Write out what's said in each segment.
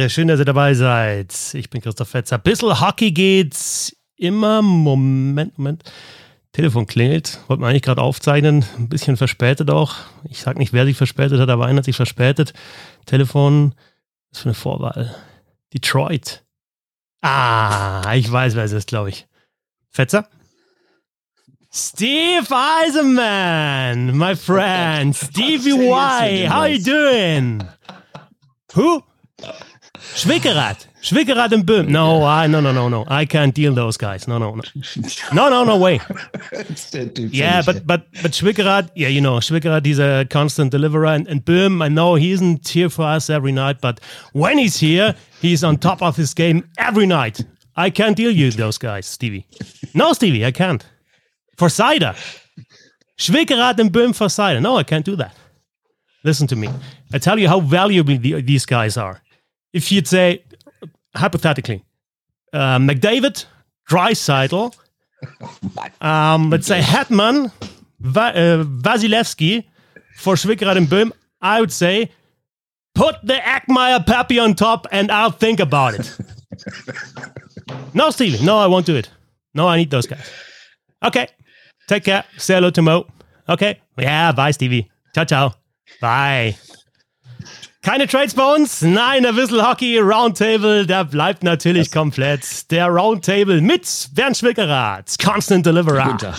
Vedere, schön, dass ihr dabei seid. Ich bin Christoph Fetzer. Bissl Hockey geht's immer. Moment, Moment. Telefon klingelt. Wollten wir eigentlich gerade aufzeichnen. Ein bisschen verspätet auch. Ich sag nicht, wer sich verspätet hat, aber einer hat sich verspätet. Telefon. Was für eine Vorwahl? Detroit. Ah, ich weiß, wer es ist, glaube ich. Fetzer? Steve Eisenman, my friend. Stevie Y, how you doing? Who? Schwickerath. Schwickerath and Böhm. No, I, no, no, no, no. I can't deal those guys. No, no, no. No, no, no way. yeah, but, but, but Schwickerath, yeah, you know, Schwickerath, he's a constant deliverer. And, and Böhm, I know he isn't here for us every night, but when he's here, he's on top of his game every night. I can't deal you those guys, Stevie. No, Stevie, I can't. For cider. Schwickerath and Böhm for cider. No, I can't do that. Listen to me. I tell you how valuable the, these guys are. If you'd say, hypothetically, uh, McDavid, Drysidle, um, let's say Hetman, Va- uh, Vasilevsky for Schwickerath and Böhm, I would say, put the Ackmeyer Pappy on top and I'll think about it. no, Stevie. No, I won't do it. No, I need those guys. Okay. Take care. Say hello to Mo. Okay. Yeah, bye, Stevie. Ciao, ciao. Bye. Keine Trades bei uns? Nein, der Whistle Hockey Roundtable, der bleibt natürlich das komplett. Der Roundtable mit Bernd Schwickerath, Constant Deliverer. Guten Tag.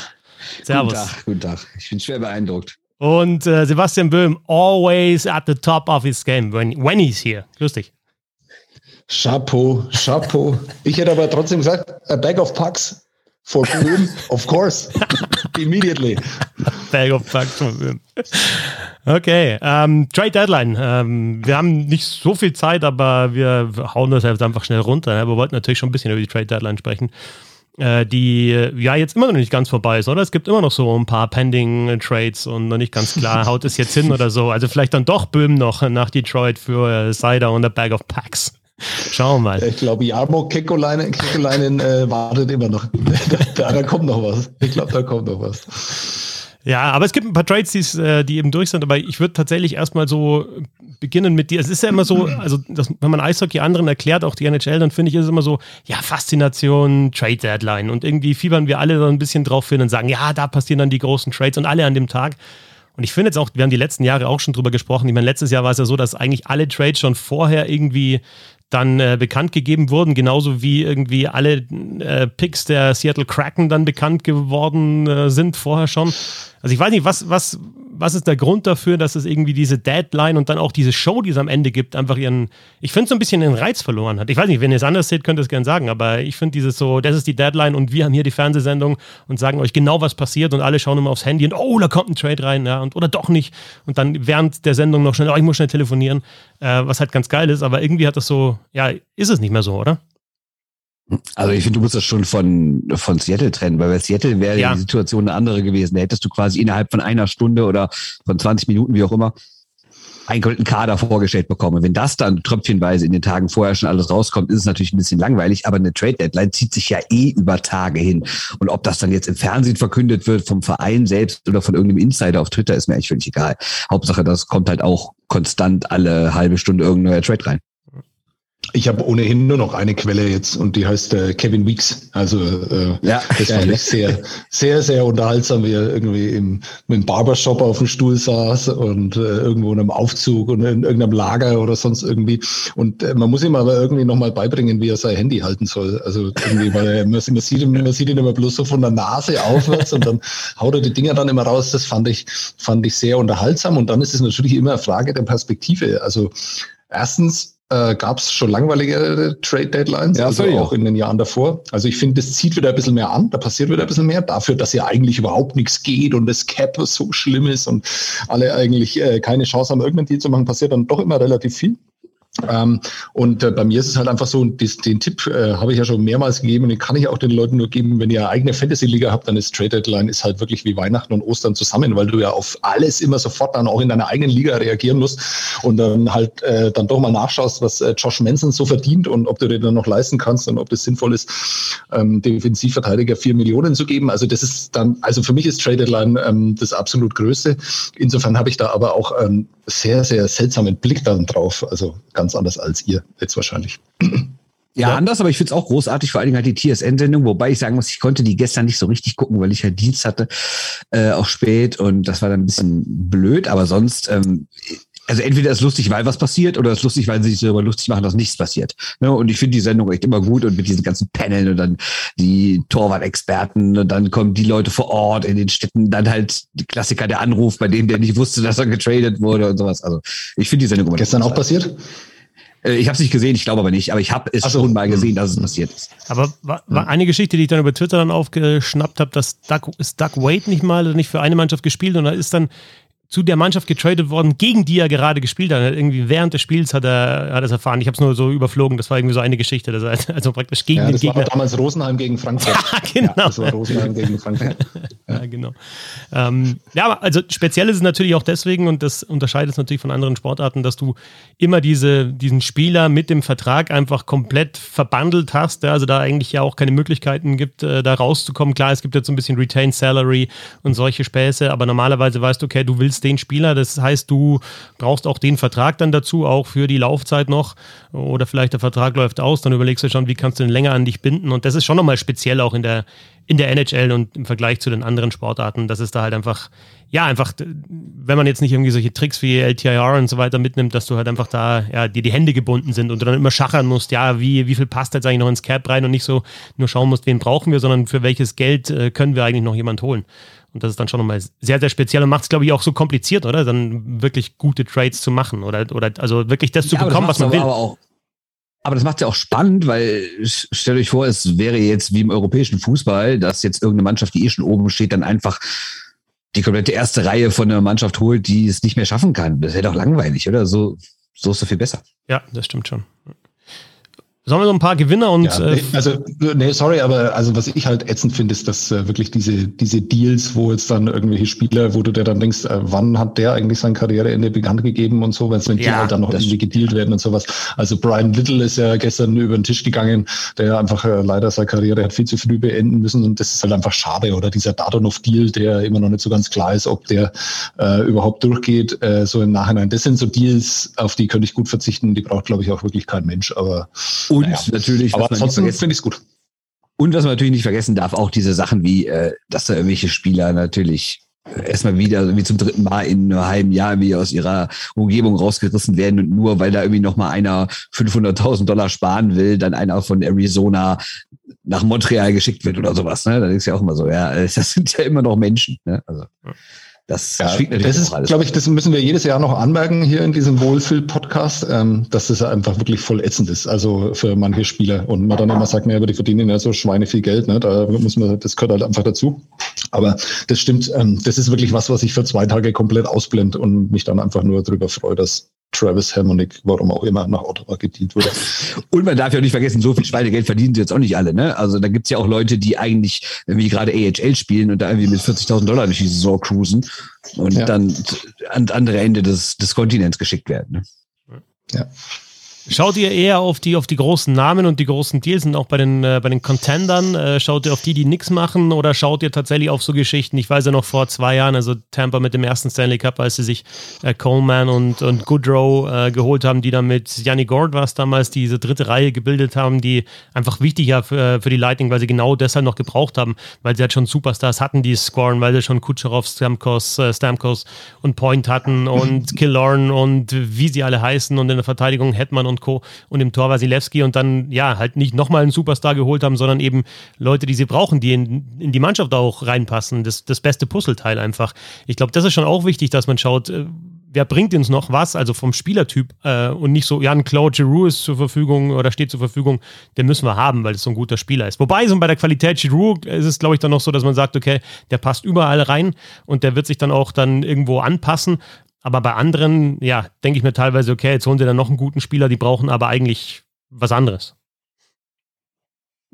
Servus. Guten Tag, guten Tag. Ich bin schwer beeindruckt. Und äh, Sebastian Böhm, always at the top of his game when, when he's here. Grüß dich. Chapeau, Chapeau. Ich hätte aber trotzdem gesagt, a bag of pucks for Böhm, of course. Immediately. Bag of pucks for Böhm. Okay, ähm, Trade Deadline. Ähm, wir haben nicht so viel Zeit, aber wir hauen das jetzt einfach schnell runter. Ne? Wir wollten natürlich schon ein bisschen über die Trade Deadline sprechen, äh, die ja jetzt immer noch nicht ganz vorbei ist, oder? Es gibt immer noch so ein paar Pending Trades und noch nicht ganz klar, haut es jetzt hin oder so. Also vielleicht dann doch Böhm noch nach Detroit für äh, Cider und a Bag of Packs. Schauen wir mal. Ich glaube, Jarmo Kekolainen, äh, wartet immer noch. da, da kommt noch was. Ich glaube, da kommt noch was. Ja, aber es gibt ein paar Trades, äh, die eben durch sind, aber ich würde tatsächlich erstmal so beginnen mit dir. Es ist ja immer so, also das, wenn man Eishockey anderen erklärt, auch die NHL, dann finde ich, ist es immer so, ja, Faszination, Trade Deadline. Und irgendwie fiebern wir alle so ein bisschen drauf hin und sagen, ja, da passieren dann die großen Trades und alle an dem Tag. Und ich finde jetzt auch, wir haben die letzten Jahre auch schon drüber gesprochen. Ich meine, letztes Jahr war es ja so, dass eigentlich alle Trades schon vorher irgendwie dann äh, bekannt gegeben wurden, genauso wie irgendwie alle äh, Picks der Seattle Kraken dann bekannt geworden äh, sind vorher schon. Also ich weiß nicht, was, was, was ist der Grund dafür, dass es irgendwie diese Deadline und dann auch diese Show, die es am Ende gibt, einfach ihren, ich finde so ein bisschen den Reiz verloren hat. Ich weiß nicht, wenn ihr es anders seht, könnt ihr es gerne sagen, aber ich finde dieses so, das ist die Deadline und wir haben hier die Fernsehsendung und sagen euch genau, was passiert und alle schauen immer aufs Handy und oh, da kommt ein Trade rein, ja, und oder doch nicht. Und dann während der Sendung noch schnell, oh, ich muss schnell telefonieren, äh, was halt ganz geil ist, aber irgendwie hat das so, ja, ist es nicht mehr so, oder? Also ich finde, du musst das schon von, von Seattle trennen, weil bei Seattle wäre ja. die Situation eine andere gewesen. Da hättest du quasi innerhalb von einer Stunde oder von 20 Minuten, wie auch immer, einen kompletten Kader vorgestellt bekommen. Wenn das dann tröpfchenweise in den Tagen vorher schon alles rauskommt, ist es natürlich ein bisschen langweilig, aber eine Trade-Deadline zieht sich ja eh über Tage hin. Und ob das dann jetzt im Fernsehen verkündet wird, vom Verein selbst oder von irgendeinem Insider auf Twitter, ist mir eigentlich völlig egal. Hauptsache, das kommt halt auch konstant alle halbe Stunde irgendein neuer Trade rein. Ich habe ohnehin nur noch eine Quelle jetzt und die heißt äh, Kevin Weeks. Also äh, ja, das fand ich sehr, sehr, sehr unterhaltsam, wie er irgendwie im, im Barbershop auf dem Stuhl saß und äh, irgendwo in einem Aufzug und in irgendeinem Lager oder sonst irgendwie. Und äh, man muss ihm aber irgendwie nochmal beibringen, wie er sein Handy halten soll. Also irgendwie, weil er, man, man, sieht ihn, man sieht ihn immer bloß so von der Nase aufwärts und dann haut er die Dinger dann immer raus. Das fand ich, fand ich sehr unterhaltsam. Und dann ist es natürlich immer eine Frage der Perspektive. Also erstens, äh, gab es schon langweilige Trade Deadlines, ja, also auch in den Jahren davor. Also ich finde, das zieht wieder ein bisschen mehr an, da passiert wieder ein bisschen mehr, dafür, dass ja eigentlich überhaupt nichts geht und das Cap so schlimm ist und alle eigentlich äh, keine Chance haben, irgendeinen Deal zu machen, passiert dann doch immer relativ viel. Ähm, und äh, bei mir ist es halt einfach so, dies, den Tipp äh, habe ich ja schon mehrmals gegeben und den kann ich auch den Leuten nur geben, wenn ihr eine eigene Fantasy-Liga habt, dann ist Trade Deadline ist halt wirklich wie Weihnachten und Ostern zusammen, weil du ja auf alles immer sofort dann auch in deiner eigenen Liga reagieren musst und dann halt äh, dann doch mal nachschaust, was äh, Josh Manson so verdient und ob du dir dann noch leisten kannst und ob das sinnvoll ist, ähm, Defensivverteidiger vier Millionen zu geben. Also das ist dann, also für mich ist Trade Deadline ähm, das absolut Größte. Insofern habe ich da aber auch ähm, sehr, sehr seltsamen Blick dann drauf. Also ganz anders als ihr jetzt wahrscheinlich. Ja, ja, anders, aber ich finde es auch großartig, vor allen Dingen halt die TSN-Sendung, wobei ich sagen muss, ich konnte die gestern nicht so richtig gucken, weil ich halt Dienst hatte, äh, auch spät und das war dann ein bisschen blöd, aber sonst, ähm, also entweder ist lustig, weil was passiert, oder ist lustig, weil sie sich darüber lustig machen, dass nichts passiert. Ne? Und ich finde die Sendung echt immer gut und mit diesen ganzen Paneln und dann die Torwart-Experten und dann kommen die Leute vor Ort in den Städten, dann halt die Klassiker der Anruf, bei dem der nicht wusste, dass er getradet wurde und sowas. Also ich finde die Sendung immer Gestern auch passiert? Äh, ich habe es nicht gesehen, ich glaube aber nicht, aber ich habe es so. schon mal gesehen, dass es passiert ist. Aber war, war eine Geschichte, die ich dann über Twitter dann aufgeschnappt habe, dass Doug, ist Doug Wade nicht mal oder nicht für eine Mannschaft gespielt und da ist dann zu der Mannschaft getradet worden, gegen die er gerade gespielt hat. Irgendwie während des Spiels hat er, hat er es erfahren. Ich habe es nur so überflogen. Das war irgendwie so eine Geschichte. Das heißt, also praktisch gegen ja, den Gegner. War damals Rosenheim gegen Frankfurt. ja, genau. Ja, das war Rosenheim gegen Frankfurt. ja, genau. Ähm, ja, also speziell ist es natürlich auch deswegen und das unterscheidet es natürlich von anderen Sportarten, dass du immer diese, diesen Spieler mit dem Vertrag einfach komplett verbandelt hast. Ja, also da eigentlich ja auch keine Möglichkeiten gibt, äh, da rauszukommen. Klar, es gibt jetzt so ein bisschen Retained Salary und solche Späße, aber normalerweise weißt du, okay, du willst den Spieler. Das heißt, du brauchst auch den Vertrag dann dazu, auch für die Laufzeit noch. Oder vielleicht der Vertrag läuft aus, dann überlegst du schon, wie kannst du den länger an dich binden. Und das ist schon nochmal speziell auch in der, in der NHL und im Vergleich zu den anderen Sportarten. Das ist da halt einfach, ja, einfach, wenn man jetzt nicht irgendwie solche Tricks wie LTIR und so weiter mitnimmt, dass du halt einfach da, ja, dir die Hände gebunden sind und du dann immer schachern musst, ja, wie, wie viel passt jetzt eigentlich noch ins Cap rein und nicht so nur schauen musst, wen brauchen wir, sondern für welches Geld äh, können wir eigentlich noch jemand holen. Und das ist dann schon nochmal sehr, sehr speziell und macht es, glaube ich, auch so kompliziert, oder? Dann wirklich gute Trades zu machen oder, oder also wirklich das ja, zu bekommen, das was man will. Aber, auch, aber das macht ja auch spannend, weil stellt euch vor, es wäre jetzt wie im europäischen Fußball, dass jetzt irgendeine Mannschaft, die eh schon oben steht, dann einfach die komplette erste Reihe von einer Mannschaft holt, die es nicht mehr schaffen kann. Das wäre doch langweilig, oder? So, so ist es viel besser. Ja, das stimmt schon. Sollen wir so ein paar Gewinner und. Ja, nee, äh, also, nee, sorry, aber also was ich halt ätzend finde, ist, dass äh, wirklich diese, diese Deals, wo jetzt dann irgendwelche Spieler, wo du dir dann denkst, äh, wann hat der eigentlich sein Karriereende bekannt gegeben und so, wenn ja, die halt dann noch irgendwie gedealt werden und sowas. Also Brian Little ist ja gestern über den Tisch gegangen, der einfach äh, leider seine Karriere hat viel zu früh beenden müssen und das ist halt einfach schade. Oder dieser Dadonov-Deal, der immer noch nicht so ganz klar ist, ob der äh, überhaupt durchgeht, äh, so im Nachhinein. Das sind so Deals, auf die könnte ich gut verzichten, die braucht, glaube ich, auch wirklich kein Mensch, aber und naja. natürlich, aber ansonsten finde ich es gut. Und was man natürlich nicht vergessen darf, auch diese Sachen wie, äh, dass da irgendwelche Spieler natürlich erstmal wieder wie zum dritten Mal in einem halben Jahr irgendwie aus ihrer Umgebung rausgerissen werden und nur weil da irgendwie noch mal einer 500.000 Dollar sparen will, dann einer von Arizona nach Montreal geschickt wird oder sowas. Ne? Das ist ja auch immer so. Ja, das sind ja immer noch Menschen. Ne? Also. Das, ja, das ist, glaube ich, das müssen wir jedes Jahr noch anmerken hier in diesem Wohlfühl-Podcast, ähm, dass das einfach wirklich voll ätzend ist, also für manche Spieler. Und man dann immer sagt, naja, aber die verdienen ja so Schweine viel Geld, ne? da muss man, das gehört halt einfach dazu. Aber das stimmt, ähm, das ist wirklich was, was ich für zwei Tage komplett ausblende und mich dann einfach nur darüber freue, dass Travis Harmonic, warum auch immer, nach Ottawa gedient wurde. Und man darf ja auch nicht vergessen, so viel Schweinegeld verdienen sie jetzt auch nicht alle. Ne? Also da gibt's ja auch Leute, die eigentlich, wie gerade AHL spielen und da irgendwie mit 40.000 Dollar durch die Saison cruisen und ja. dann an andere Ende des, des Kontinents geschickt werden. Ne? Ja. Schaut ihr eher auf die, auf die großen Namen und die großen Deals und auch bei den, äh, bei den Contendern? Äh, schaut ihr auf die, die nichts machen oder schaut ihr tatsächlich auf so Geschichten? Ich weiß ja noch vor zwei Jahren, also Tampa mit dem ersten Stanley Cup, als sie sich äh, Coleman und, und Goodrow äh, geholt haben, die dann mit Yanni Gord war es damals, diese dritte Reihe gebildet haben, die einfach wichtiger für, für die Lightning, weil sie genau deshalb noch gebraucht haben, weil sie halt schon Superstars hatten, die scoren, weil sie schon Kucherov, Stamkos, äh, Stamkos und Point hatten und Killorn und wie sie alle heißen und in der Verteidigung Hetman und Co. und im Tor Wasilewski und dann ja halt nicht nochmal einen Superstar geholt haben, sondern eben Leute, die sie brauchen, die in, in die Mannschaft auch reinpassen. Das, das beste Puzzleteil einfach. Ich glaube, das ist schon auch wichtig, dass man schaut, äh, wer bringt uns noch was, also vom Spielertyp äh, und nicht so, ja, ein Claude Giroux ist zur Verfügung oder steht zur Verfügung, den müssen wir haben, weil es so ein guter Spieler ist. Wobei, so bei der Qualität Giroux ist es, glaube ich, dann noch so, dass man sagt, okay, der passt überall rein und der wird sich dann auch dann irgendwo anpassen. Aber bei anderen, ja, denke ich mir teilweise, okay, jetzt holen sie dann noch einen guten Spieler, die brauchen aber eigentlich was anderes.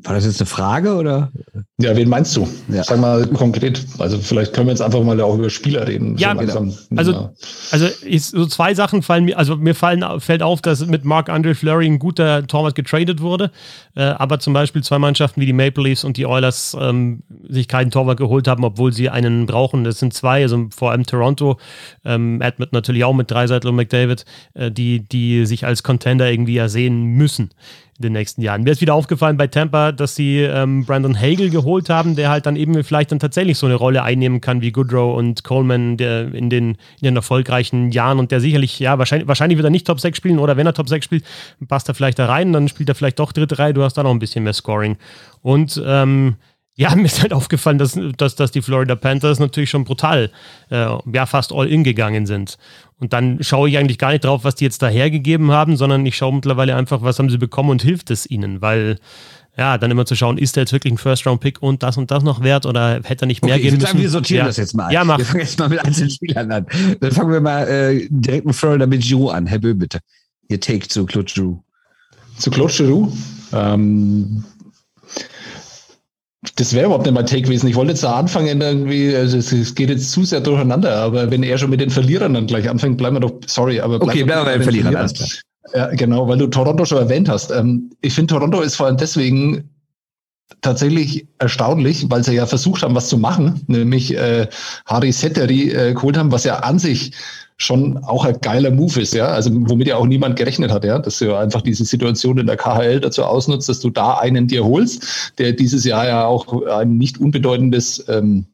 War das jetzt eine Frage oder? Ja, wen meinst du? Ja. Sag mal konkret. Also vielleicht können wir jetzt einfach mal auch über Spieler reden. Ja, genau. also, also ist, so zwei Sachen fallen mir, also mir fallen, fällt auf, dass mit Mark Andre Fleury ein guter Torwart getradet wurde, äh, aber zum Beispiel zwei Mannschaften wie die Maple Leafs und die Oilers ähm, sich keinen Torwart geholt haben, obwohl sie einen brauchen. Das sind zwei, also vor allem Toronto, ähm, Edmund natürlich auch mit Dreiseitel und McDavid, äh, die, die sich als Contender irgendwie ersehen müssen in den nächsten Jahren. Mir ist wieder aufgefallen bei Tampa, dass sie ähm, Brandon Hagel geholt haben, der halt dann eben vielleicht dann tatsächlich so eine Rolle einnehmen kann wie Goodrow und Coleman der in, den, in den erfolgreichen Jahren und der sicherlich, ja, wahrscheinlich, wahrscheinlich wird er nicht Top 6 spielen oder wenn er Top 6 spielt, passt er vielleicht da rein, dann spielt er vielleicht doch dritte Reihe, du hast da noch ein bisschen mehr Scoring. Und ähm, ja, mir ist halt aufgefallen, dass, dass, dass die Florida Panthers natürlich schon brutal, äh, ja, fast all in gegangen sind. Und dann schaue ich eigentlich gar nicht drauf, was die jetzt da hergegeben haben, sondern ich schaue mittlerweile einfach, was haben sie bekommen und hilft es ihnen, weil ja, dann immer zu schauen, ist der jetzt wirklich ein First-Round-Pick und das und das noch wert oder hätte er nicht mehr okay, geben müssen? Sagen, wir sortieren ja. das jetzt mal. Ja, mach. Wir fangen jetzt mal mit einzelnen Spielern an. Dann fangen wir mal äh, direkt mit Florida mit Giroux an. Herr Bö, bitte. Ihr Take zu Claude Giroux. Zu Claude Giroux? Ähm, das wäre überhaupt nicht mein Take gewesen. Ich wollte jetzt da anfangen, irgendwie, also es, geht jetzt zu sehr durcheinander, aber wenn er schon mit den Verlierern dann gleich anfängt, bleiben wir doch, sorry, aber bleiben okay, bleiben wir bei den Verlierern. Verlierern. Ja, genau, weil du Toronto schon erwähnt hast. Ähm, ich finde, Toronto ist vor allem deswegen tatsächlich erstaunlich, weil sie ja versucht haben, was zu machen, nämlich äh, Harry Setteri äh, geholt haben, was ja an sich schon auch ein geiler Move ist, ja, also womit ja auch niemand gerechnet hat, ja, dass du einfach diese Situation in der KHL dazu ausnutzt, dass du da einen dir holst, der dieses Jahr ja auch ein nicht unbedeutendes ähm,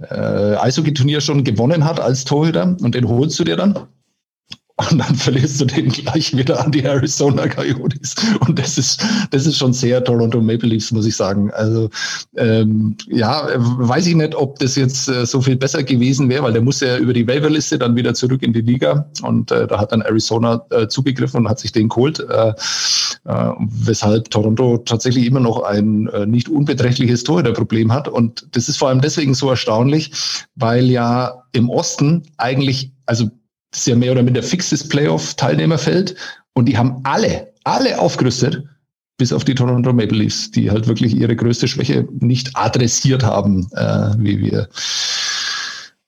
äh, Eishockey-Turnier schon gewonnen hat als Torhüter. Und den holst du dir dann und dann verlierst du den gleich wieder an die Arizona Coyotes. Und das ist, das ist schon sehr Toronto Maple Leafs, muss ich sagen. Also ähm, ja, weiß ich nicht, ob das jetzt äh, so viel besser gewesen wäre, weil der muss ja über die Waiverliste dann wieder zurück in die Liga. Und äh, da hat dann Arizona äh, zugegriffen und hat sich den geholt. Äh, äh, weshalb Toronto tatsächlich immer noch ein äh, nicht unbeträchtliches Torhüterproblem hat. Und das ist vor allem deswegen so erstaunlich, weil ja im Osten eigentlich, also das ist ja mehr oder minder fixes Playoff-Teilnehmerfeld. Und die haben alle, alle aufgerüstet, bis auf die Toronto Maple Leafs, die halt wirklich ihre größte Schwäche nicht adressiert haben, äh, wie wir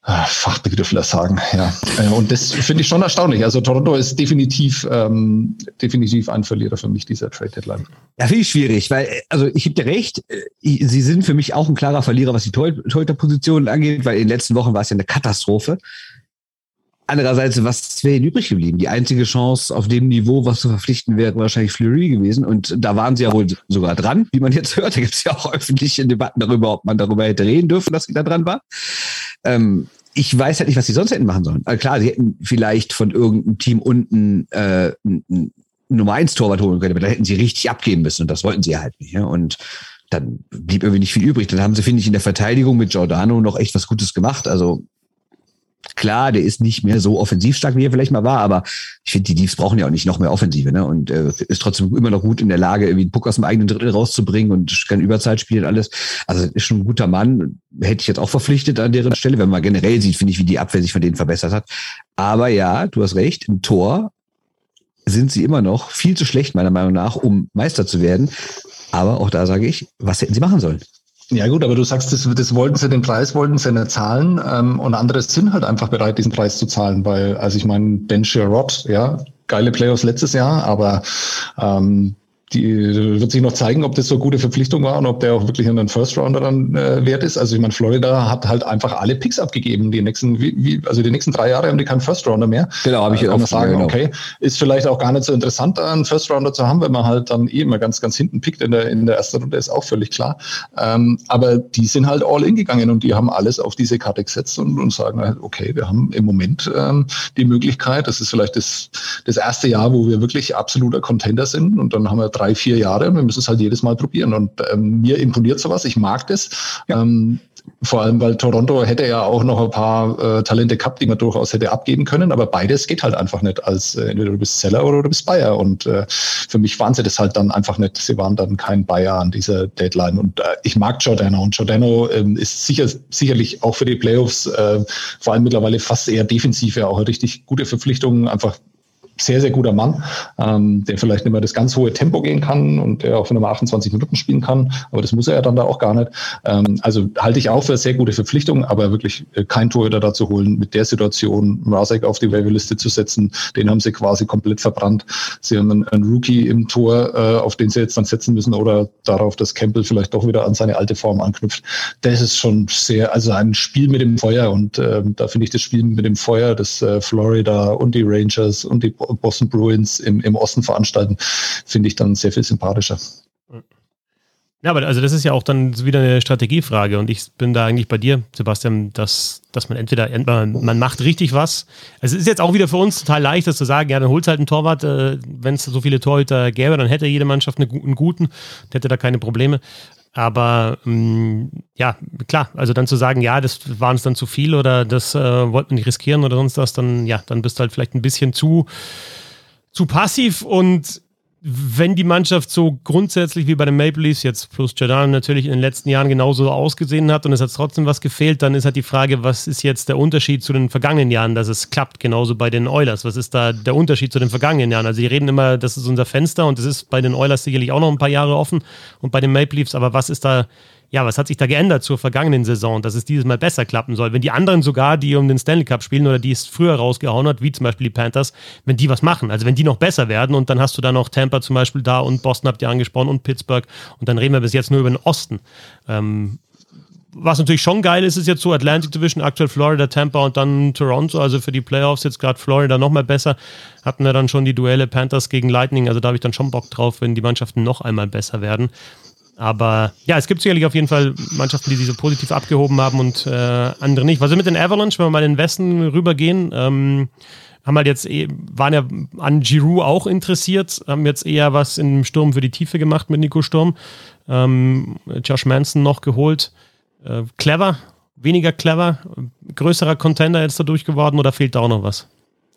äh, Fachbegriffler sagen. Ja. Äh, und das finde ich schon erstaunlich. Also Toronto ist definitiv, ähm, definitiv ein Verlierer für mich dieser Trade Deadline. Ja, finde ich schwierig, weil, also ich gebe dir recht, äh, sie sind für mich auch ein klarer Verlierer, was die Torhüterpositionen angeht, weil in den letzten Wochen war es ja eine Katastrophe. Andererseits, was wäre ihnen übrig geblieben? Die einzige Chance auf dem Niveau, was zu verpflichten wäre, wahrscheinlich Fleury gewesen. Und da waren sie ja wohl sogar dran, wie man jetzt hört. Da gibt es ja auch öffentliche Debatten darüber, ob man darüber hätte reden dürfen, dass sie da dran war. Ähm, ich weiß halt nicht, was sie sonst hätten machen sollen. Also klar, sie hätten vielleicht von irgendeinem Team unten äh, ein Nummer 1 Torwart holen können, aber da hätten sie richtig abgeben müssen und das wollten sie halt nicht. Ja? Und dann blieb irgendwie nicht viel übrig. Dann haben sie, finde ich, in der Verteidigung mit Giordano noch echt was Gutes gemacht. Also Klar, der ist nicht mehr so offensiv stark, wie er vielleicht mal war, aber ich finde, die Leafs brauchen ja auch nicht noch mehr Offensive, ne? Und äh, ist trotzdem immer noch gut in der Lage, irgendwie einen Puck aus dem eigenen Drittel rauszubringen und kann Überzeit spielen und alles. Also ist schon ein guter Mann. Hätte ich jetzt auch verpflichtet an deren Stelle, wenn man generell sieht, finde ich, wie die Abwehr sich von denen verbessert hat. Aber ja, du hast recht, im Tor sind sie immer noch viel zu schlecht, meiner Meinung nach, um Meister zu werden. Aber auch da sage ich, was hätten sie machen sollen? Ja gut, aber du sagst, das, das wollten sie, den Preis wollten sie nicht zahlen ähm, und andere sind halt einfach bereit, diesen Preis zu zahlen, weil, also ich meine, Ben Sherrod, ja, geile Playoffs letztes Jahr, aber ähm, die wird sich noch zeigen, ob das so eine gute Verpflichtung war und ob der auch wirklich einen First Rounder dann äh, wert ist. Also ich meine, Florida hat halt einfach alle Picks abgegeben. Die nächsten, wie, wie, also die nächsten drei Jahre haben die keinen First Rounder mehr. Genau, habe ich äh, auch mal sagen. Genau. Okay, ist vielleicht auch gar nicht so interessant, einen First Rounder zu haben, wenn man halt dann eh immer ganz, ganz hinten pickt in der in der ersten Runde, ist auch völlig klar. Ähm, aber die sind halt all in gegangen und die haben alles auf diese Karte gesetzt und, und sagen halt, okay, wir haben im Moment ähm, die Möglichkeit. Das ist vielleicht das das erste Jahr, wo wir wirklich absoluter Contender sind und dann haben wir drei drei, vier Jahre und wir müssen es halt jedes Mal probieren. Und ähm, mir imponiert sowas, ich mag das. Ja. Ähm, vor allem, weil Toronto hätte ja auch noch ein paar äh, Talente gehabt, die man durchaus hätte abgeben können, aber beides geht halt einfach nicht als äh, entweder du bist Seller oder du bist Buyer. Und äh, für mich waren sie das halt dann einfach nicht. Sie waren dann kein Buyer an dieser Deadline. Und äh, ich mag Giordano und Giordano ähm, ist sicher, sicherlich auch für die Playoffs, äh, vor allem mittlerweile fast eher defensiv, ja auch eine richtig gute Verpflichtung, einfach sehr, sehr guter Mann, ähm, der vielleicht nicht mehr das ganz hohe Tempo gehen kann und der auch für Nummer 28 Minuten spielen kann, aber das muss er ja dann da auch gar nicht. Ähm, also halte ich auch für sehr gute Verpflichtung, aber wirklich äh, kein Torhüter dazu holen, mit der Situation Rasek auf die Waiver-Liste zu setzen, den haben sie quasi komplett verbrannt. Sie haben einen, einen Rookie im Tor, äh, auf den sie jetzt dann setzen müssen oder darauf, dass Campbell vielleicht doch wieder an seine alte Form anknüpft. Das ist schon sehr, also ein Spiel mit dem Feuer und äh, da finde ich das Spiel mit dem Feuer, das äh, Florida und die Rangers und die Boston Bruins im, im Osten veranstalten, finde ich dann sehr viel sympathischer. Ja, aber also das ist ja auch dann wieder eine Strategiefrage und ich bin da eigentlich bei dir, Sebastian, dass, dass man entweder, man, man macht richtig was. Es ist jetzt auch wieder für uns total leicht, das zu sagen, ja, dann holt halt einen Torwart, äh, wenn es so viele Torhüter gäbe, dann hätte jede Mannschaft eine, einen guten, hätte da keine Probleme. Aber ähm, ja, klar, also dann zu sagen, ja, das waren es dann zu viel oder das äh, wollten wir nicht riskieren oder sonst was, dann ja, dann bist du halt vielleicht ein bisschen zu, zu passiv und wenn die Mannschaft so grundsätzlich wie bei den Maple Leafs jetzt plus Jordan natürlich in den letzten Jahren genauso ausgesehen hat und es hat trotzdem was gefehlt, dann ist halt die Frage, was ist jetzt der Unterschied zu den vergangenen Jahren, dass es klappt, genauso bei den Oilers. Was ist da der Unterschied zu den vergangenen Jahren? Also, sie reden immer, das ist unser Fenster und es ist bei den Oilers sicherlich auch noch ein paar Jahre offen und bei den Maple Leafs, aber was ist da ja, was hat sich da geändert zur vergangenen Saison, dass es dieses Mal besser klappen soll? Wenn die anderen sogar, die um den Stanley Cup spielen oder die es früher rausgehauen hat, wie zum Beispiel die Panthers, wenn die was machen, also wenn die noch besser werden und dann hast du da noch Tampa zum Beispiel da und Boston habt ihr angesprochen und Pittsburgh und dann reden wir bis jetzt nur über den Osten. Ähm, was natürlich schon geil ist, ist jetzt so Atlantic Division, aktuell Florida, Tampa und dann Toronto. Also für die Playoffs jetzt gerade Florida noch mal besser. Hatten wir dann schon die Duelle Panthers gegen Lightning. Also da habe ich dann schon Bock drauf, wenn die Mannschaften noch einmal besser werden. Aber ja, es gibt sicherlich auf jeden Fall Mannschaften, die sich so positiv abgehoben haben und äh, andere nicht. Was ist mit den Avalanche, wenn wir mal in den Westen rübergehen? Ähm, haben halt jetzt eh, waren ja an Giroud auch interessiert, haben jetzt eher was im Sturm für die Tiefe gemacht mit Nico Sturm. Ähm, Josh Manson noch geholt. Äh, clever, weniger clever, größerer Contender jetzt dadurch geworden oder fehlt da auch noch was?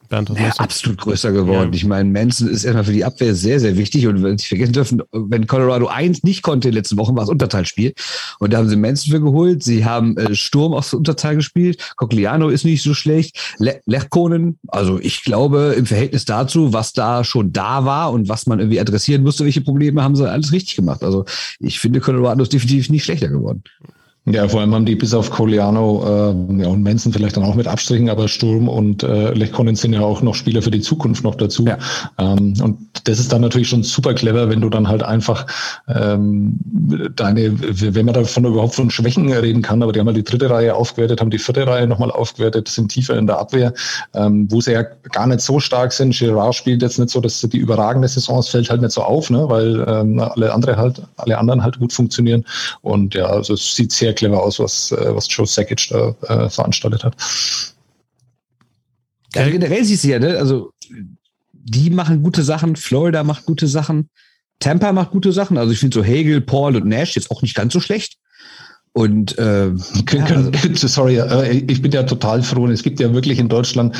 Bernd, ja, absolut größer geworden. Ja. Ich meine, Manson ist erstmal für die Abwehr sehr, sehr wichtig. Und wenn Sie vergessen dürfen, wenn Colorado 1 nicht konnte in den letzten Wochen, war es Unterteilspiel. Und da haben sie Manson für geholt. Sie haben äh, Sturm aus Unterteil gespielt. Cogliano ist nicht so schlecht. Le Lechkonen, also ich glaube, im Verhältnis dazu, was da schon da war und was man irgendwie adressieren musste, welche Probleme haben sie alles richtig gemacht. Also ich finde, Colorado ist definitiv nicht schlechter geworden. Ja, vor allem haben die bis auf Coliano äh, ja, und Manson vielleicht dann auch mit Abstrichen, aber Sturm und äh, Lechkonen sind ja auch noch Spieler für die Zukunft noch dazu. Ja. Ähm, und das ist dann natürlich schon super clever, wenn du dann halt einfach ähm, deine, wenn man davon überhaupt von Schwächen reden kann, aber die haben halt die dritte Reihe aufgewertet, haben die vierte Reihe nochmal aufgewertet, sind tiefer in der Abwehr, ähm, wo sie ja gar nicht so stark sind. Girard spielt jetzt nicht so, dass die überragende Saison, fällt halt nicht so auf, ne, weil ähm, alle andere halt, alle anderen halt gut funktionieren. Und ja, also es sieht sehr clever aus, was, äh, was Joe Sakic da äh, veranstaltet hat. Ja, generell siehst du ja, ne? also die machen gute Sachen, Florida macht gute Sachen, Tampa macht gute Sachen. Also ich finde so Hegel, Paul und Nash jetzt auch nicht ganz so schlecht. Und äh, ja, also, sorry, äh, ich bin ja total froh. Es gibt ja wirklich in Deutschland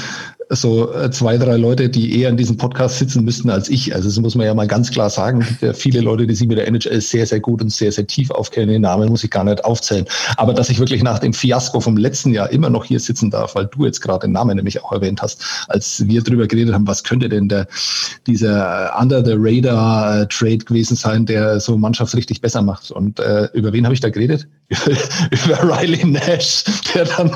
so äh, zwei, drei Leute, die eher in diesem Podcast sitzen müssten als ich. Also das muss man ja mal ganz klar sagen. Es gibt ja viele Leute, die sich mit der NHL sehr, sehr gut und sehr, sehr tief aufkennen. Den Namen muss ich gar nicht aufzählen. Aber dass ich wirklich nach dem Fiasko vom letzten Jahr immer noch hier sitzen darf, weil du jetzt gerade den Namen nämlich auch erwähnt hast, als wir drüber geredet haben, was könnte denn der, dieser Under the Radar äh, gewesen sein, der so Mannschaft richtig besser macht. Und äh, über wen habe ich da geredet? über Riley Nash, der dann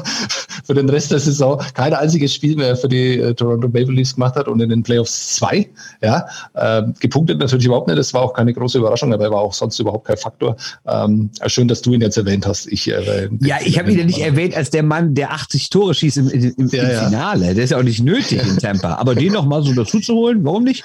für den Rest der Saison kein einziges Spiel mehr für die äh, Toronto Maple Leafs gemacht hat und in den Playoffs zwei. Ja, äh, gepunktet natürlich überhaupt nicht. Das war auch keine große Überraschung, aber er war auch sonst überhaupt kein Faktor. Ähm, schön, dass du ihn jetzt erwähnt hast. Ich, äh, ja, ich habe ihn ja nicht erwähnt als der Mann, der 80 Tore schießt im, im, im, ja, im Finale. Der ist ja auch nicht nötig in Tampa. Aber den noch mal so dazu zu holen, warum nicht?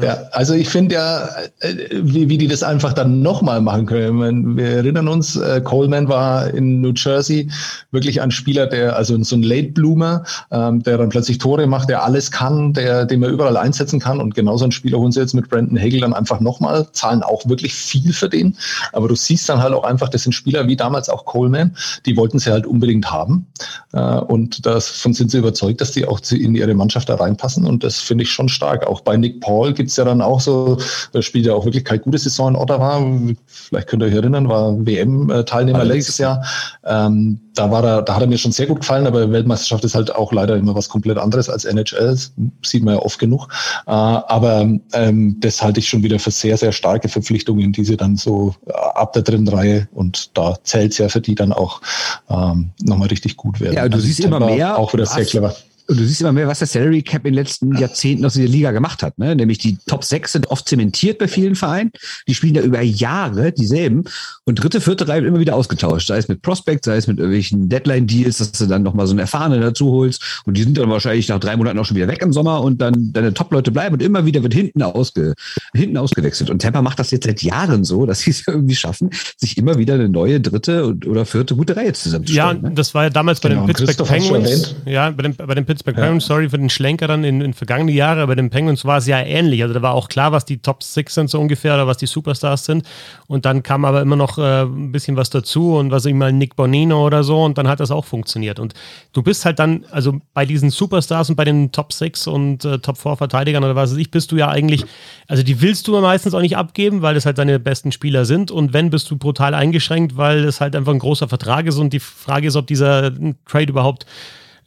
Ja, also ich finde ja, äh, wie, wie die das einfach dann nochmal machen können. Wir erinnern uns, äh, Coleman war in New Jersey wirklich ein Spieler, der, also so ein Late Bloomer, ähm, der dann plötzlich Tore macht, der alles kann, der, den man überall einsetzen kann. Und genauso ein Spieler holen sie jetzt mit Brandon Hagel dann einfach nochmal, zahlen auch wirklich viel für den. Aber du siehst dann halt auch einfach, das sind Spieler wie damals auch Coleman, die wollten sie halt unbedingt haben. Äh, und davon sind sie überzeugt, dass die auch in ihre Mannschaft da reinpassen. Und das finde ich schon stark. Auch bei Nick Paul gibt es ja dann auch so, da spielt ja auch wirklich keine gute Saison in Ottawa. Vielleicht könnt ihr euch erinnern, war WM-Teilnehmer letztes Jahr. Ähm, da war er, da hat er mir schon sehr gut gefallen, aber Weltmeisterschaft ist halt auch leider immer was komplett anderes als NHL. Das sieht man ja oft genug. Äh, aber ähm, das halte ich schon wieder für sehr, sehr starke Verpflichtungen, die sie dann so äh, ab der dritten Reihe und da zählt es ja für die dann auch ähm, nochmal richtig gut werden. Ja, du also siehst immer mehr. Auch wieder sehr clever. Und du siehst immer mehr, was der Salary Cap in den letzten Jahrzehnten aus dieser Liga gemacht hat. Ne? Nämlich die Top 6 sind oft zementiert bei vielen Vereinen. Die spielen ja über Jahre dieselben. Und dritte, vierte Reihe wird immer wieder ausgetauscht. Sei es mit Prospect, sei es mit irgendwelchen Deadline-Deals, dass du dann nochmal so einen Erfahrenen dazu holst. Und die sind dann wahrscheinlich nach drei Monaten auch schon wieder weg im Sommer und dann deine Top-Leute bleiben und immer wieder wird hinten, ausge, hinten ausgewechselt. Und Tampa macht das jetzt seit Jahren so, dass sie es irgendwie schaffen, sich immer wieder eine neue dritte oder vierte gute Reihe zusammenzustellen. Ja, ne? das war ja damals bei genau, den Pittsburgh Penguins. Ja, bei den, bei den Pittsburgh ja. Penguins, sorry für den Schlenker dann in, in vergangene Jahre, bei den Penguins war es ja ähnlich. Also da war auch klar, was die Top Six sind so ungefähr oder was die Superstars sind. Und dann kam aber immer noch äh, ein bisschen was dazu und was ich mal Nick Bonino oder so und dann hat das auch funktioniert. Und du bist halt dann, also bei diesen Superstars und bei den Top Six und äh, Top Four Verteidigern oder was weiß ich, bist du ja eigentlich, also die willst du meistens auch nicht abgeben, weil das halt deine besten Spieler sind. Und wenn, bist du brutal eingeschränkt, weil es halt einfach ein großer Vertrag ist und die Frage ist, ob dieser Trade überhaupt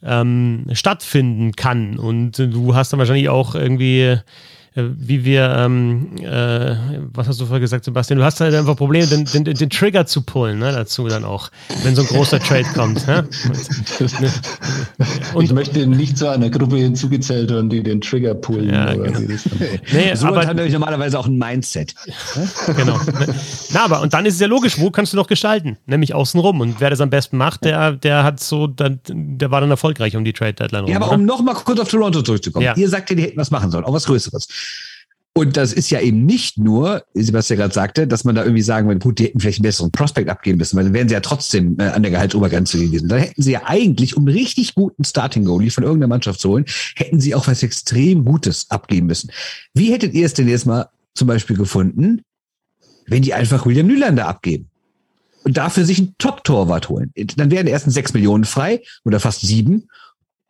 ähm, stattfinden kann. Und du hast dann wahrscheinlich auch irgendwie wie wir, ähm, äh, was hast du vorher gesagt, Sebastian? Du hast halt einfach Probleme, den, den, den Trigger zu pullen, ne, dazu dann auch, wenn so ein großer Trade kommt. Ne? Und, ich möchte nicht zu einer Gruppe hinzugezählt werden, die den Trigger pullen. Ja, genau. nee, so aber hat nämlich normalerweise auch ein Mindset. genau. Na, aber und dann ist es ja logisch, wo kannst du noch gestalten? Nämlich außenrum. Und wer das am besten macht, der, der hat so, der, der war dann erfolgreich um die Trade Deadline. Ja, rum, aber oder? um nochmal kurz auf Toronto zurückzukommen. Ja. Ihr sagt ja, die hätten was machen sollen, auch was Größeres. Und das ist ja eben nicht nur, Sebastian gerade sagte, dass man da irgendwie sagen will, gut, die hätten vielleicht einen besseren Prospekt abgeben müssen, weil dann wären sie ja trotzdem äh, an der Gehaltsobergrenze gewesen. Da hätten sie ja eigentlich, um richtig guten Starting Goalie von irgendeiner Mannschaft zu holen, hätten sie auch was extrem Gutes abgeben müssen. Wie hättet ihr es denn jetzt mal zum Beispiel gefunden, wenn die einfach William Nylander abgeben? Und dafür sich einen Top-Torwart holen. Dann wären die ersten sechs Millionen frei oder fast sieben.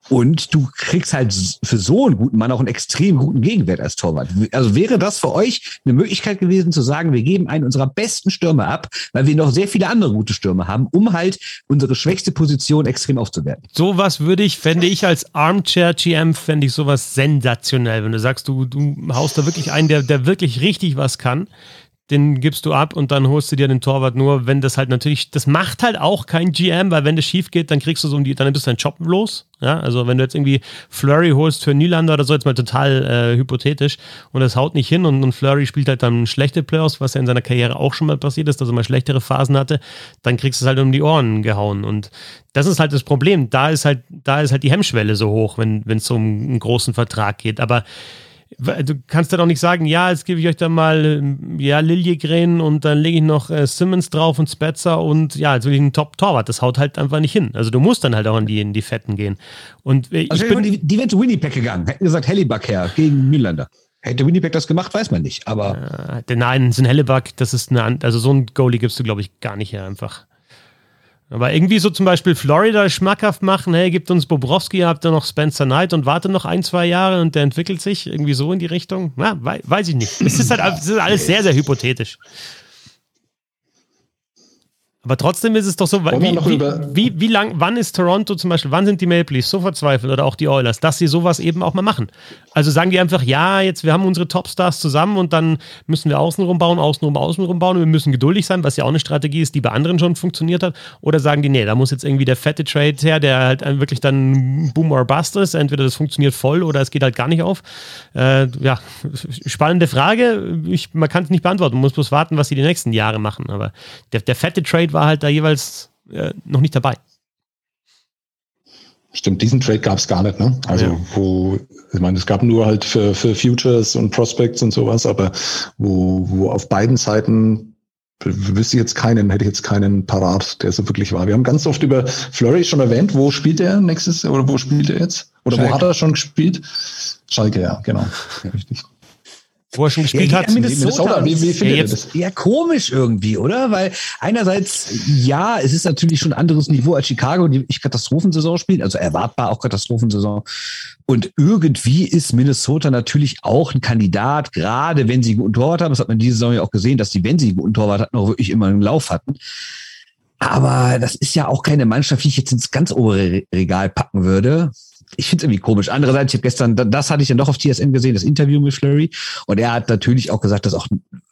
Und du kriegst halt für so einen guten Mann auch einen extrem guten Gegenwert als Torwart. Also wäre das für euch eine Möglichkeit gewesen zu sagen, wir geben einen unserer besten Stürmer ab, weil wir noch sehr viele andere gute Stürmer haben, um halt unsere schwächste Position extrem aufzuwerten. Sowas würde ich, fände ich als Armchair GM, fände ich sowas sensationell, wenn du sagst, du, du haust da wirklich einen, der, der wirklich richtig was kann den gibst du ab und dann holst du dir den Torwart nur, wenn das halt natürlich, das macht halt auch kein GM, weil wenn das schief geht, dann kriegst du so um die, dann bist du deinen Job los. Ja, also wenn du jetzt irgendwie Flurry holst für Nylander oder so, jetzt mal total äh, hypothetisch und das haut nicht hin und, und Flurry spielt halt dann schlechte Playoffs, was ja in seiner Karriere auch schon mal passiert ist, dass er mal schlechtere Phasen hatte, dann kriegst du es halt um die Ohren gehauen und das ist halt das Problem. Da ist halt, da ist halt die Hemmschwelle so hoch, wenn es um einen großen Vertrag geht. Aber Du kannst ja doch nicht sagen, ja, jetzt gebe ich euch dann mal ähm, ja, Liljegren und dann lege ich noch äh, Simmons drauf und Spetzer und ja, jetzt will ich einen Top-Torwart. Das haut halt einfach nicht hin. Also du musst dann halt auch in die, in die Fetten gehen. Und äh, also ich bin, die, die wären zu Winnipeg gegangen, hätten gesagt Hellebuck her gegen Mühlander. Hätte Winnipeg das gemacht, weiß man nicht. Aber äh, nein, so ein Hellebuck, das ist eine, also so ein Goalie gibst du, glaube ich, gar nicht her einfach. Aber irgendwie so zum Beispiel Florida schmackhaft machen, hey, gibt uns Bobrowski, habt ihr noch Spencer Knight und warte noch ein, zwei Jahre und der entwickelt sich irgendwie so in die Richtung. Na, weiß ich nicht. Es ist halt es ist alles sehr, sehr hypothetisch. Aber trotzdem ist es doch so, wie, wie, wie, wie, lang, wann ist Toronto zum Beispiel, wann sind die Maple Leafs so verzweifelt oder auch die Oilers, dass sie sowas eben auch mal machen? Also sagen die einfach, ja, jetzt wir haben unsere Topstars zusammen und dann müssen wir außenrum bauen, außenrum, außenrum bauen und wir müssen geduldig sein, was ja auch eine Strategie ist, die bei anderen schon funktioniert hat. Oder sagen die, nee, da muss jetzt irgendwie der fette Trade her, der halt wirklich dann Boom or Bust ist. Entweder das funktioniert voll oder es geht halt gar nicht auf. Äh, ja, spannende Frage. Ich, man kann es nicht beantworten. Man muss bloß warten, was sie die nächsten Jahre machen. Aber der, der fette Trade war halt da jeweils äh, noch nicht dabei. Stimmt, diesen Trade gab es gar nicht, ne? Also ja. wo, ich meine, es gab nur halt für, für Futures und Prospects und sowas, aber wo, wo auf beiden Seiten wüsste ich jetzt keinen, hätte ich jetzt keinen parat, der so wirklich war. Wir haben ganz oft über Flurry schon erwähnt. Wo spielt er nächstes oder wo spielt er jetzt? Oder Schalke. wo hat er schon gespielt? Schalke, ja, genau. Richtig wo er schon gespielt ja, hat. Minnesota, Minnesota. Wie, wie findet ja, jetzt, das? Ja, komisch irgendwie, oder? Weil einerseits, ja, es ist natürlich schon ein anderes Niveau als Chicago, die ich Katastrophensaison spielt, also erwartbar auch Katastrophensaison. Und irgendwie ist Minnesota natürlich auch ein Kandidat, gerade wenn sie einen guten Torwart haben. Das hat man diese Saison ja auch gesehen, dass die, wenn sie einen guten Torwart hatten, auch wirklich immer einen Lauf hatten. Aber das ist ja auch keine Mannschaft, die ich jetzt ins ganz obere Regal packen würde ich finde es irgendwie komisch. Andererseits, ich habe gestern, das hatte ich ja noch auf TSN gesehen, das Interview mit Flurry. Und er hat natürlich auch gesagt, dass auch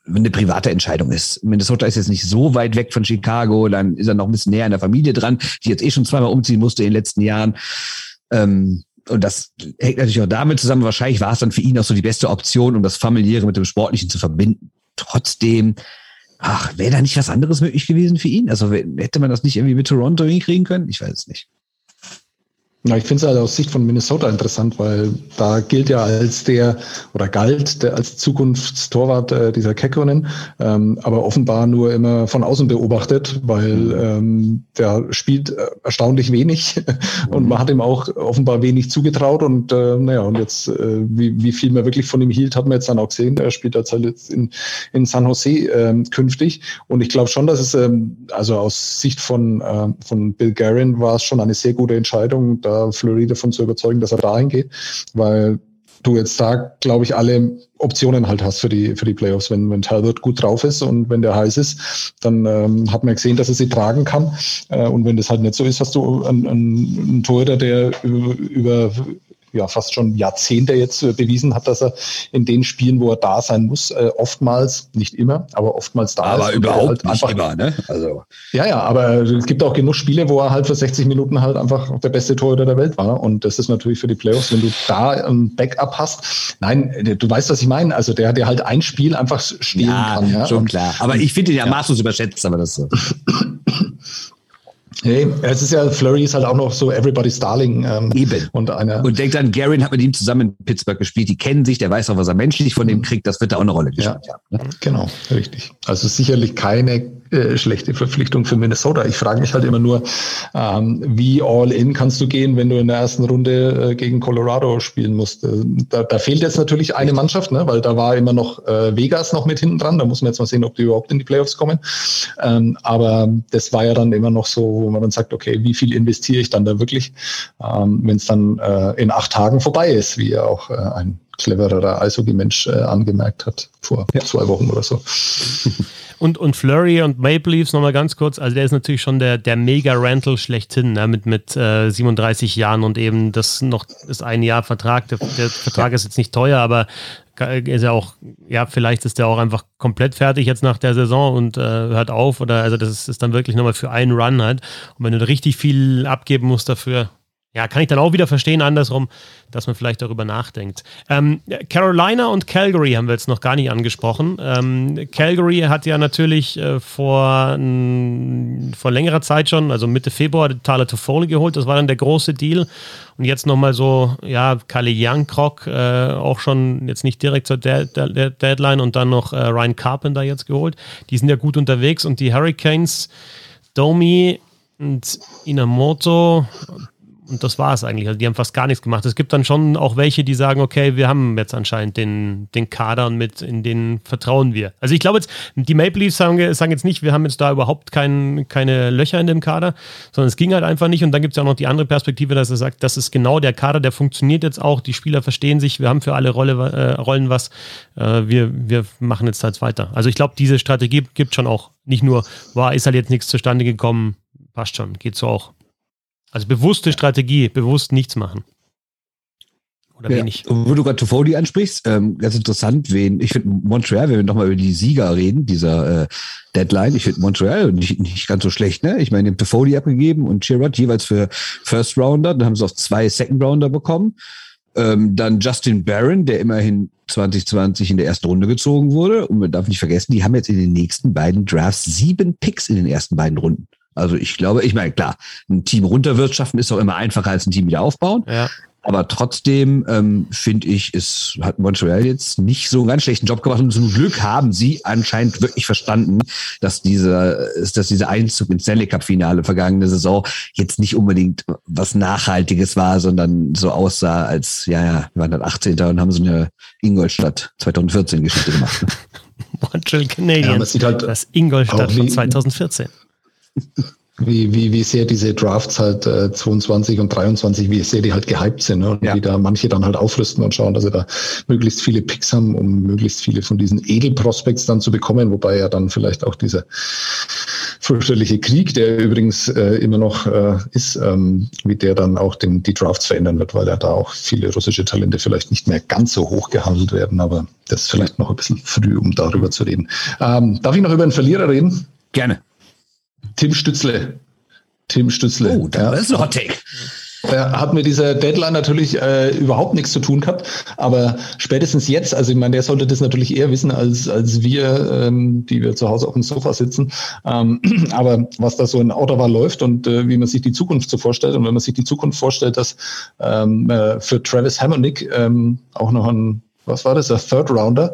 eine private Entscheidung ist. Minnesota ist jetzt nicht so weit weg von Chicago, dann ist er noch ein bisschen näher an der Familie dran, die jetzt eh schon zweimal umziehen musste in den letzten Jahren. Ähm, und das hängt natürlich auch damit zusammen. Wahrscheinlich war es dann für ihn auch so die beste Option, um das Familiäre mit dem Sportlichen zu verbinden. Trotzdem, ach, wäre da nicht was anderes möglich gewesen für ihn? Also hätte man das nicht irgendwie mit Toronto hinkriegen können? Ich weiß es nicht. Ja, ich finde es halt aus Sicht von Minnesota interessant, weil da gilt ja als der oder galt der als Zukunftstorwart äh, dieser Kekkonen, ähm, aber offenbar nur immer von außen beobachtet, weil mhm. ähm, der spielt äh, erstaunlich wenig und man hat ihm auch offenbar wenig zugetraut und äh, naja, und jetzt äh, wie, wie viel man wirklich von ihm hielt, hat man jetzt dann auch gesehen. Er spielt jetzt halt jetzt in, in San Jose äh, künftig und ich glaube schon, dass es ähm, also aus Sicht von, äh, von Bill Guerin war es schon eine sehr gute Entscheidung, da Fleury davon zu überzeugen, dass er dahin geht, weil du jetzt da, glaube ich, alle Optionen halt hast für die, für die Playoffs. Wenn, wenn Talbot gut drauf ist und wenn der heiß ist, dann ähm, hat man gesehen, dass er sie tragen kann. Äh, und wenn das halt nicht so ist, hast du einen, einen, einen Torhüter, der über, über ja fast schon Jahrzehnte jetzt äh, bewiesen hat, dass er in den Spielen, wo er da sein muss, äh, oftmals, nicht immer, aber oftmals da aber ist. Aber überhaupt halt nicht einfach, immer, ne? Also. Ja, ja, aber es gibt auch genug Spiele, wo er halt für 60 Minuten halt einfach der beste Torhüter der Welt war. Und das ist natürlich für die Playoffs, wenn du da ein Backup hast. Nein, du weißt, was ich meine. Also der, der halt ein Spiel einfach stehen ja, kann. Ja, schon und, klar. Aber ich finde ihn ja, ja maßlos überschätzt, aber das so. Hey, es ist ja, Flurry ist halt auch noch so Everybody's Darling. Ähm, Eben. Und, einer und denkt dann, Garin hat mit ihm zusammen in Pittsburgh gespielt. Die kennen sich, der weiß auch, was er menschlich von dem mhm. kriegt. Das wird da auch eine Rolle gespielt ja, haben. Ne? Genau, richtig. Also sicherlich keine äh, schlechte Verpflichtung für Minnesota. Ich frage mich halt immer nur, ähm, wie all in kannst du gehen, wenn du in der ersten Runde äh, gegen Colorado spielen musst. Äh, da, da, fehlt jetzt natürlich eine Mannschaft, ne? weil da war immer noch äh, Vegas noch mit hinten dran. Da muss man jetzt mal sehen, ob die überhaupt in die Playoffs kommen. Ähm, aber das war ja dann immer noch so, wo man dann sagt, okay, wie viel investiere ich dann da wirklich, ähm, wenn es dann äh, in acht Tagen vorbei ist, wie ja auch äh, ein clevererer Eishockey-Mensch äh, angemerkt hat vor ja. zwei Wochen oder so. Und, und Flurry und Maple Leafs nochmal ganz kurz, also der ist natürlich schon der, der Mega-Rental schlechthin, ne? mit, mit äh, 37 Jahren und eben das noch ist ein Jahr Vertrag. Der, der Vertrag ist jetzt nicht teuer, aber ist ja auch, ja, vielleicht ist der auch einfach komplett fertig jetzt nach der Saison und äh, hört auf oder also das ist, ist dann wirklich nochmal für einen Run halt. Und wenn du richtig viel abgeben musst dafür, ja, kann ich dann auch wieder verstehen, andersrum, dass man vielleicht darüber nachdenkt. Ähm, Carolina und Calgary haben wir jetzt noch gar nicht angesprochen. Ähm, Calgary hat ja natürlich äh, vor, vor längerer Zeit schon, also Mitte Februar, Tyler Toffoli geholt. Das war dann der große Deal. Und jetzt nochmal so, ja, Kalle Youngkrock, äh, auch schon jetzt nicht direkt zur De De Deadline und dann noch äh, Ryan Carpenter jetzt geholt. Die sind ja gut unterwegs und die Hurricanes, Domi und Inamoto, und das war es eigentlich. Also die haben fast gar nichts gemacht. Es gibt dann schon auch welche, die sagen, okay, wir haben jetzt anscheinend den, den Kader mit in den vertrauen wir. Also ich glaube jetzt, die Maple Leafs sagen, sagen jetzt nicht, wir haben jetzt da überhaupt kein, keine Löcher in dem Kader, sondern es ging halt einfach nicht. Und dann gibt es ja auch noch die andere Perspektive, dass er sagt, das ist genau der Kader, der funktioniert jetzt auch. Die Spieler verstehen sich, wir haben für alle Rolle, äh, Rollen was. Äh, wir, wir machen jetzt halt weiter. Also ich glaube, diese Strategie gibt schon auch nicht nur, war, ist halt jetzt nichts zustande gekommen, passt schon, geht so auch. Also bewusste Strategie, bewusst nichts machen. Oder ja. wenig. Wo du gerade Toffoli ansprichst, ähm, ganz interessant, wen, ich finde Montreal, wenn wir nochmal über die Sieger reden, dieser äh, Deadline, ich finde Montreal nicht, nicht ganz so schlecht, ne? Ich meine, den Toffoli abgegeben und Chirot jeweils für First Rounder, dann haben sie auch zwei Second Rounder bekommen. Ähm, dann Justin Barron, der immerhin 2020 in der ersten Runde gezogen wurde. Und man darf nicht vergessen, die haben jetzt in den nächsten beiden Drafts sieben Picks in den ersten beiden Runden. Also ich glaube, ich meine, klar, ein Team runterwirtschaften ist doch immer einfacher als ein Team wieder aufbauen. Ja. Aber trotzdem ähm, finde ich, es hat Montreal jetzt nicht so einen ganz schlechten Job gemacht. Und zum Glück haben sie anscheinend wirklich verstanden, dass dieser, dass dieser Einzug ins Stanley Cup Finale vergangene Saison jetzt nicht unbedingt was Nachhaltiges war, sondern so aussah als, ja, ja, wir waren dann 18. und haben so eine Ingolstadt 2014 Geschichte gemacht. Montreal Canadiens. Ja, halt das Ingolstadt von 2014 wie, wie, wie sehr diese Drafts halt äh, 22 und 23, wie sehr die halt gehypt sind ne? und ja. wie da manche dann halt aufrüsten und schauen, dass sie da möglichst viele Picks haben, um möglichst viele von diesen Edelprospects dann zu bekommen, wobei ja dann vielleicht auch dieser fürchterliche Krieg, der übrigens äh, immer noch äh, ist, ähm, wie der dann auch den, die Drafts verändern wird, weil ja da auch viele russische Talente vielleicht nicht mehr ganz so hoch gehandelt werden, aber das ist vielleicht noch ein bisschen früh, um darüber zu reden. Ähm, darf ich noch über einen Verlierer reden? Gerne. Tim Stützle. Tim Stützle. Oh, das ist ein Hot Take. Er hat mit dieser Deadline natürlich äh, überhaupt nichts zu tun gehabt, aber spätestens jetzt, also ich meine, der sollte das natürlich eher wissen als, als wir, ähm, die wir zu Hause auf dem Sofa sitzen. Ähm, aber was da so in Ottawa läuft und äh, wie man sich die Zukunft so vorstellt und wenn man sich die Zukunft vorstellt, dass ähm, äh, für Travis Hammonick ähm, auch noch ein was war das, ein Third Rounder,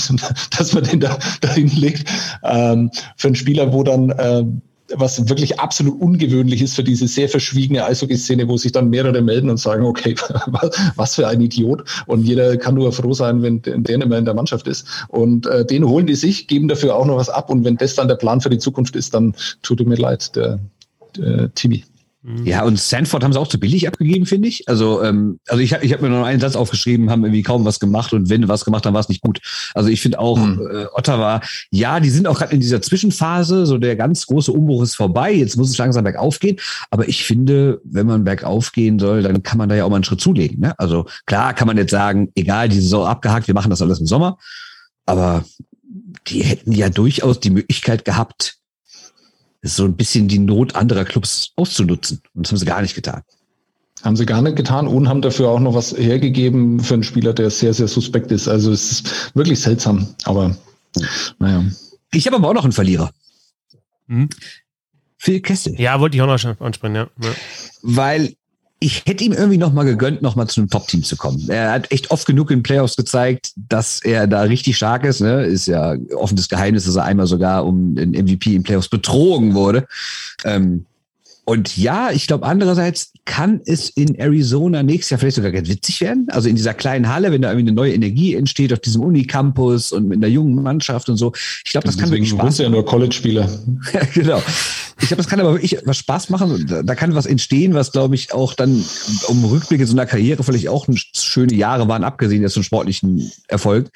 dass man den da dahin legt, ähm, für einen Spieler, wo dann äh, was wirklich absolut ungewöhnlich ist für diese sehr verschwiegene Eishockey-Szene, wo sich dann mehrere melden und sagen, okay, was für ein Idiot. Und jeder kann nur froh sein, wenn der nicht mehr in der Mannschaft ist. Und äh, den holen die sich, geben dafür auch noch was ab. Und wenn das dann der Plan für die Zukunft ist, dann tut mir leid, der, der Timmy. Mhm. Ja, und Sanford haben sie auch zu billig abgegeben, finde ich. Also, ähm, also ich habe ich hab mir noch einen Satz aufgeschrieben, haben irgendwie kaum was gemacht und wenn was gemacht, dann war es nicht gut. Also ich finde auch mhm. äh, Ottawa, ja, die sind auch gerade in dieser Zwischenphase, so der ganz große Umbruch ist vorbei, jetzt muss es langsam bergauf gehen. Aber ich finde, wenn man bergauf gehen soll, dann kann man da ja auch mal einen Schritt zulegen. Ne? Also klar kann man jetzt sagen, egal, die Saison abgehakt, wir machen das alles im Sommer. Aber die hätten ja durchaus die Möglichkeit gehabt, so ein bisschen die Not anderer Clubs auszunutzen. Und das haben sie gar nicht getan. Haben sie gar nicht getan und haben dafür auch noch was hergegeben für einen Spieler, der sehr, sehr suspekt ist. Also es ist wirklich seltsam, aber naja. Ich habe aber auch noch einen Verlierer. Hm? Phil Kessel. Ja, wollte ich auch noch ansprechen, ja. ja. Weil ich hätte ihm irgendwie noch mal gegönnt, noch mal zu einem Top-Team zu kommen. Er hat echt oft genug in Playoffs gezeigt, dass er da richtig stark ist. Ne? Ist ja offenes Geheimnis, dass er einmal sogar um den MVP in Playoffs betrogen wurde. Ähm, und ja, ich glaube, andererseits kann es in Arizona nächstes Jahr vielleicht sogar ganz witzig werden. Also in dieser kleinen Halle, wenn da irgendwie eine neue Energie entsteht auf diesem Unicampus und mit einer jungen Mannschaft und so. Ich glaube, das kann wirklich Spaß machen. ja nur College-Spieler. genau. Ich glaube, das kann aber wirklich was Spaß machen. Da, da kann was entstehen, was, glaube ich, auch dann um Rückblick in so einer Karriere vielleicht auch schöne Jahre waren, abgesehen jetzt vom sportlichen Erfolg.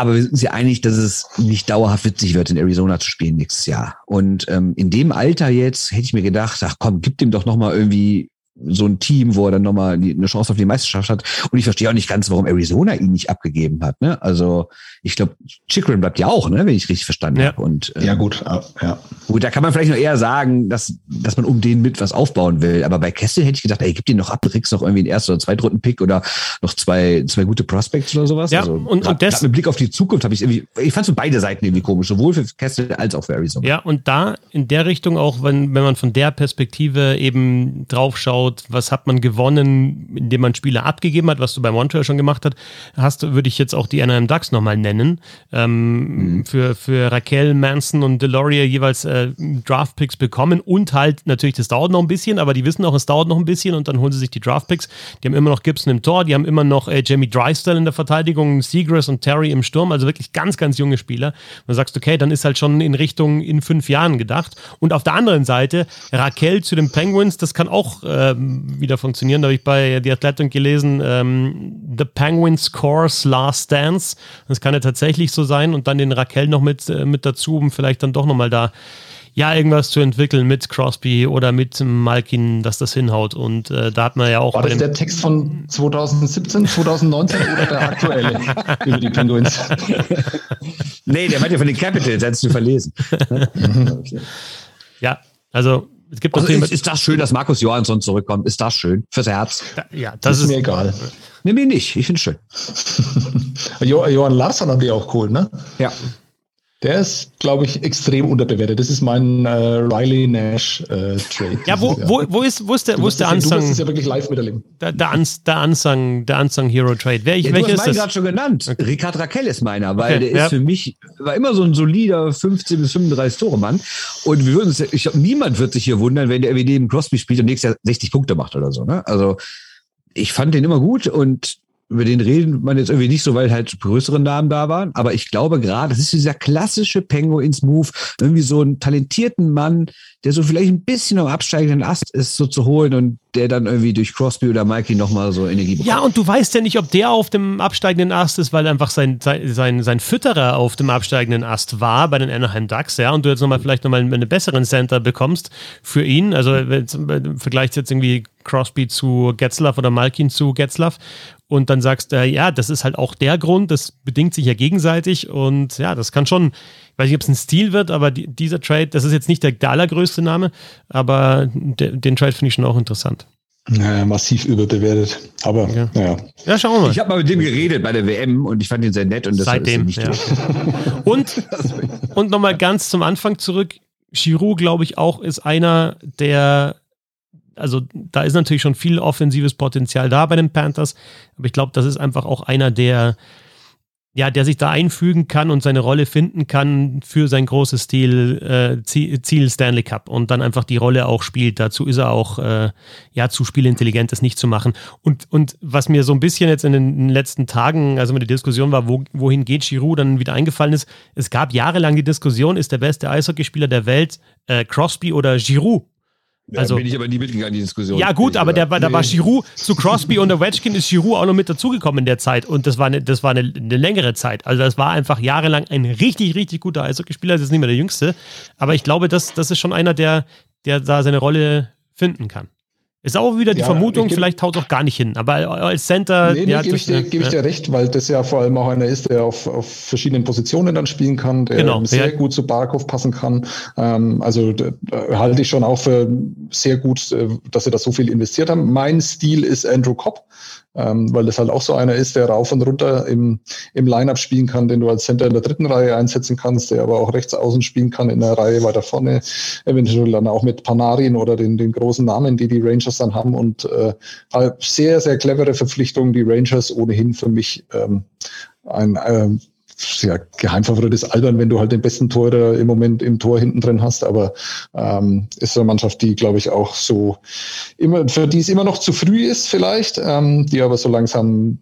Aber wir sind uns ja einig, dass es nicht dauerhaft witzig wird, in Arizona zu spielen nächstes Jahr. Und ähm, in dem Alter jetzt hätte ich mir gedacht, ach komm, gib dem doch nochmal irgendwie so ein Team, wo er dann nochmal eine Chance auf die Meisterschaft hat. Und ich verstehe auch nicht ganz, warum Arizona ihn nicht abgegeben hat. Ne? Also ich glaube, Chikrin bleibt ja auch, ne, wenn ich richtig verstanden ja. habe. Und äh, ja gut, ja. Gut, da kann man vielleicht noch eher sagen, dass dass man um den mit was aufbauen will. Aber bei Kessel hätte ich gedacht, ey, gib den noch ab, kriegst noch irgendwie einen ersten oder zweiten Pick oder noch zwei zwei gute Prospects oder sowas. Ja, also, und, grad, und das mit Blick auf die Zukunft habe ich irgendwie, ich fand so beide Seiten irgendwie komisch, sowohl für Kessel als auch für Arizona. Ja, und da in der Richtung auch, wenn wenn man von der Perspektive eben drauf schaut, was hat man gewonnen, indem man Spieler abgegeben hat, was du bei Montreal schon gemacht hast, würde ich jetzt auch die Anaheim Ducks nochmal nennen. Ähm, mhm. für, für Raquel, Manson und Deloria jeweils äh, Draftpicks bekommen und halt natürlich, das dauert noch ein bisschen, aber die wissen auch, es dauert noch ein bisschen und dann holen sie sich die Draftpicks. Die haben immer noch Gibson im Tor, die haben immer noch äh, Jamie Drysdale in der Verteidigung, Seagrass und Terry im Sturm, also wirklich ganz, ganz junge Spieler. Du sagst, okay, dann ist halt schon in Richtung in fünf Jahren gedacht. Und auf der anderen Seite, Raquel zu den Penguins, das kann auch ähm, wieder funktionieren. Da habe ich bei The Athletic gelesen, ähm, The Penguins Course Last Dance. Das kann ja tatsächlich so sein und dann den Raquel noch mit, äh, mit dazu, um vielleicht dann doch nochmal da ja, irgendwas zu entwickeln mit Crosby oder mit Malkin, dass das hinhaut. Und äh, da hat man ja auch. War das der Text von 2017, 2019 oder der aktuelle über die Penguins? nee, der meint ja von den Capitals, hättest du verlesen. okay. Ja, also es gibt also ist, ist, das schön, dass Markus Johansson zurückkommt? Ist das schön? Fürs Herz? Ja, das, das ist, ist, mir egal. Nee, mir nicht. Ich finde es schön. jo Johann Larsson haben die auch cool, ne? Ja. Der ist, glaube ich, extrem unterbewertet. Das ist mein äh, Riley Nash äh, Trade. Ja, wo, wo, wo, ist, wo ist der, wo ist der Ansang? Du musst es ja wirklich live miterleben. Der, der, Ans, der, Ansang, der Ansang Hero Trade. Wer, ja, welcher du hast ist gerade schon genannt. Okay. Ricard Raquel ist meiner, weil okay, der ja. ist für mich, war immer so ein solider 15 bis 35 Tore Mann. Und wir würden uns, ich glaube, niemand wird sich hier wundern, wenn der irgendwie neben Crosby spielt und nächstes Jahr 60 Punkte macht oder so. Ne? Also, ich fand den immer gut und über den reden man jetzt irgendwie nicht so, weil halt größere Namen da waren. Aber ich glaube gerade, das ist dieser klassische Penguins Move, irgendwie so einen talentierten Mann, der so vielleicht ein bisschen am absteigenden Ast ist, so zu holen und der dann irgendwie durch Crosby oder Mikey nochmal so Energie bekommt. Ja, und du weißt ja nicht, ob der auf dem absteigenden Ast ist, weil einfach sein, sein, sein Fütterer auf dem absteigenden Ast war bei den Anaheim Ducks, ja, und du jetzt nochmal vielleicht nochmal einen besseren Center bekommst für ihn. Also vergleicht jetzt irgendwie Crosby zu Getzlaff oder Malkin zu Getzlaff und dann sagst du, äh, ja, das ist halt auch der Grund, das bedingt sich ja gegenseitig und ja, das kann schon, ich weiß nicht, ob es ein Stil wird, aber die, dieser Trade, das ist jetzt nicht der, der allergrößte Name, aber de, den Trade finde ich schon auch interessant. Naja, massiv überbewertet. Aber ja. ja. Ja, schauen wir mal. Ich habe mal mit dem geredet bei der WM und ich fand ihn sehr nett und das Seitdem, ist nicht ja. Und, und nochmal ganz zum Anfang zurück. Giroud, glaube ich, auch ist einer der also da ist natürlich schon viel offensives Potenzial da bei den Panthers, aber ich glaube, das ist einfach auch einer, der ja, der sich da einfügen kann und seine Rolle finden kann für sein großes Ziel, äh, Ziel Stanley Cup und dann einfach die Rolle auch spielt. Dazu ist er auch äh, ja zu spielintelligent, das nicht zu machen. Und, und was mir so ein bisschen jetzt in den letzten Tagen, also wenn die Diskussion war, wo, wohin geht Giroud, dann wieder eingefallen ist, es gab jahrelang die Diskussion, ist der beste Eishockeyspieler der Welt äh, Crosby oder Giroud? Also, bin ich aber nie mitgegangen, die Diskussion. Ja, gut, aber der, da war Giroud zu Crosby und der Wedgkin ist Giroud auch noch mit dazugekommen in der Zeit. Und das war, eine, das war eine, eine, längere Zeit. Also, das war einfach jahrelang ein richtig, richtig guter Eishockeyspieler. Das ist nicht mehr der Jüngste. Aber ich glaube, das, das ist schon einer, der, der da seine Rolle finden kann. Ist auch wieder die ja, Vermutung, vielleicht haut es auch gar nicht hin. Aber als Center. Nee, nee ja, gebe ich, dir, geb ich dir recht, weil das ja vor allem auch einer ist, der auf, auf verschiedenen Positionen dann spielen kann, der genau, sehr ja. gut zu Barkov passen kann. Ähm, also halte ich schon auch für sehr gut, äh, dass sie da so viel investiert haben. Mein Stil ist Andrew Cobb ähm, weil das halt auch so einer ist, der rauf und runter im, im Line-Up spielen kann, den du als Center in der dritten Reihe einsetzen kannst, der aber auch rechts außen spielen kann in der Reihe weiter vorne, eventuell dann auch mit Panarin oder den, den großen Namen, die die Rangers dann haben. Und äh, sehr, sehr clevere Verpflichtungen, die Rangers ohnehin für mich ähm, ein, ähm, ja, Geheimfavorit ist albern, wenn du halt den besten Torhüter im Moment im Tor hinten drin hast, aber ähm, ist eine Mannschaft, die, glaube ich, auch so immer, für die es immer noch zu früh ist vielleicht, ähm, die aber so langsam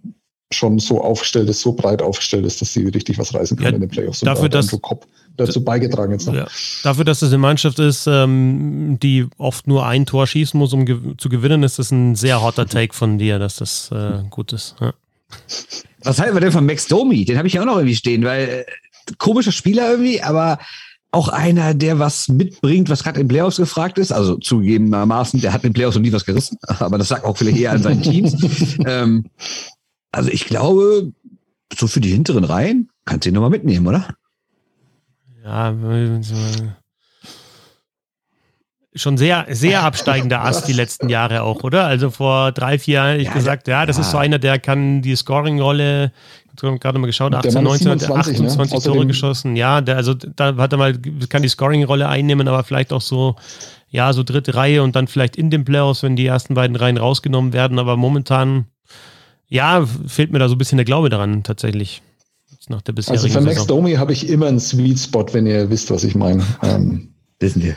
schon so aufgestellt ist, so breit aufgestellt ist, dass sie richtig was reißen können ja, in den Playoffs. Dafür, dass, Kopp dazu beigetragen jetzt noch. Ja, dafür, dass es eine Mannschaft ist, ähm, die oft nur ein Tor schießen muss, um ge zu gewinnen, ist das ein sehr hotter Take von dir, dass das äh, gut ist. Ja. Was halten wir denn von Max Domi? Den habe ich ja auch noch irgendwie stehen, weil äh, komischer Spieler irgendwie, aber auch einer, der was mitbringt, was gerade in Playoffs gefragt ist. Also zugegebenermaßen, der hat in Playoffs noch nie was gerissen, aber das sagt auch vielleicht eher an seinen Teams. ähm, also ich glaube, so für die hinteren Reihen kannst du ihn nochmal mitnehmen, oder? Ja, schon sehr, sehr absteigender Ast die letzten Jahre auch, oder? Also vor drei, vier Jahren hätte ich ja, gesagt, ja, das ja. ist so einer, der kann die Scoring-Rolle, ich habe gerade mal geschaut, 18, 19, 27, 28 ne? Tore geschossen. Ja, der, also da hat er mal, kann die Scoring-Rolle einnehmen, aber vielleicht auch so, ja, so dritte Reihe und dann vielleicht in den Playoffs, wenn die ersten beiden Reihen rausgenommen werden. Aber momentan, ja, fehlt mir da so ein bisschen der Glaube daran, tatsächlich. Nach der bisherigen also für Max Domi habe ich immer einen Sweet Spot, wenn ihr wisst, was ich meine. Ähm, wissen wir.